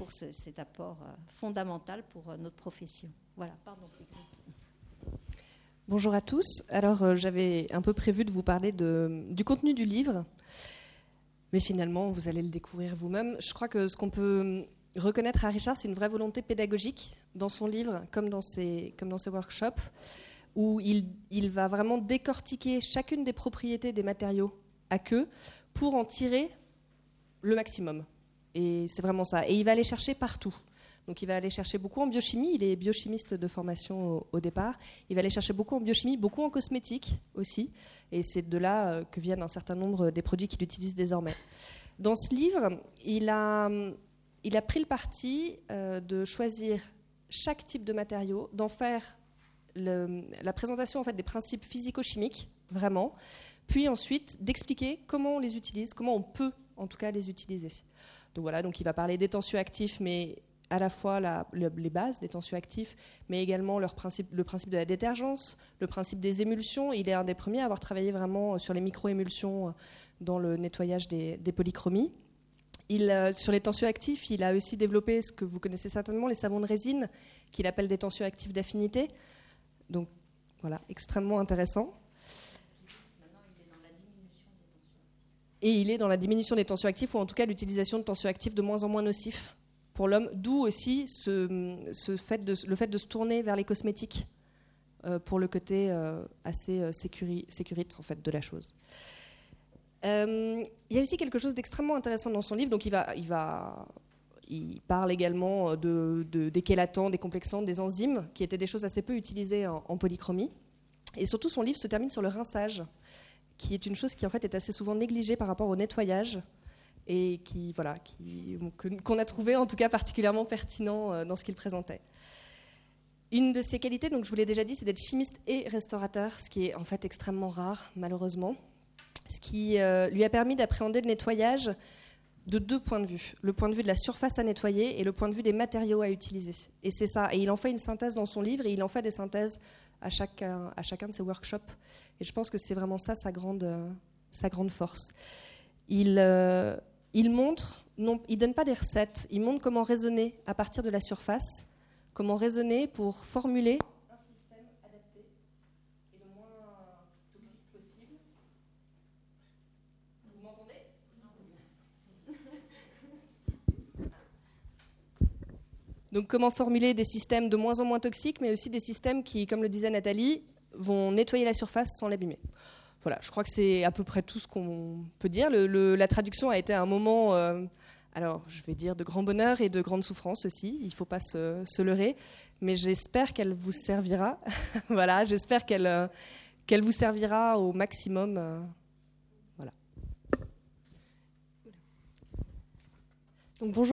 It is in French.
pour cet apport fondamental pour notre profession. Voilà, pardon. Bonjour à tous. Alors, j'avais un peu prévu de vous parler du contenu du livre, mais finalement, vous allez le découvrir vous-même. Je crois que ce qu'on peut reconnaître à Richard, c'est une vraie volonté pédagogique dans son livre, comme dans ses, workshops, où il va vraiment décortiquer chacune des propriétés des matériaux à queue pour en tirer le maximum. Et c'est vraiment ça. Et il va aller chercher partout. Donc il va aller chercher beaucoup en biochimie, il est biochimiste de formation au, départ, il va aller chercher beaucoup en biochimie, beaucoup en cosmétique aussi, et c'est de là euh, que viennent un certain nombre des produits qu'il utilise désormais. Dans ce livre, il a, il a pris le parti euh, de choisir chaque type de matériau, d'en faire la présentation en fait, des principes physico-chimiques, vraiment, puis ensuite d'expliquer comment on les utilise, comment on peut en tout cas les utiliser. Voilà, donc il va parler des tensioactifs, mais à la fois les bases des tensioactifs, mais également le principe de la détergence, le principe des émulsions. Il est un des premiers à avoir travaillé vraiment sur les micro-émulsions dans le nettoyage des, polychromies. Euh, sur les tensioactifs, il a aussi développé ce que vous connaissez certainement, les savons de résine, qu'il appelle des tensioactifs d'affinité. Donc voilà, extrêmement intéressant. Et il est dans la diminution des tensioactifs, ou en tout cas l'utilisation de tensioactifs de moins en moins nocifs pour l'homme, d'où aussi le fait de se tourner vers les cosmétiques euh, pour le côté euh, assez euh, sécurite en fait, de la chose. il y a aussi quelque chose d'extrêmement intéressant dans son livre, donc il, parle également de, des chélatants, des complexants, des enzymes, qui étaient des choses assez peu utilisées en polychromie. Et surtout, son livre se termine sur le rinçage, qui est une chose qui en fait est assez souvent négligée par rapport au nettoyage et qui, voilà, qu'on a trouvé en tout cas particulièrement pertinent euh, dans ce qu'il présentait. Une de ses qualités, donc je vous l'ai déjà dit, c'est d'être chimiste et restaurateur, ce qui est en fait extrêmement rare, malheureusement. Ce qui euh, lui a permis d'appréhender le nettoyage de deux points de vue. Le point de vue de la surface à nettoyer et le point de vue des matériaux à utiliser. Et c'est ça. Et il en fait une synthèse dans son livre et il en fait des synthèses à chacun, à chacun de ses workshops. Et je pense que c'est vraiment ça sa grande, sa grande force. Il, euh, il montre, non, il donne pas des recettes, il montre comment raisonner à partir de la surface, comment raisonner pour formuler un système adapté et le moins toxique possible. Vous m'entendez Donc comment formuler des systèmes de moins en moins toxiques, mais aussi des systèmes qui, comme le disait Nathalie, vont nettoyer la surface sans l'abîmer. Voilà, je crois que c'est à peu près tout ce qu'on peut dire. la traduction a été un moment, euh, alors je vais dire de grand bonheur et de grande souffrance aussi. Il ne faut pas se, leurrer, mais j'espère qu'elle vous servira. voilà, j'espère qu'elle euh, qu'elle vous servira au maximum. Euh, voilà. Donc bonjour.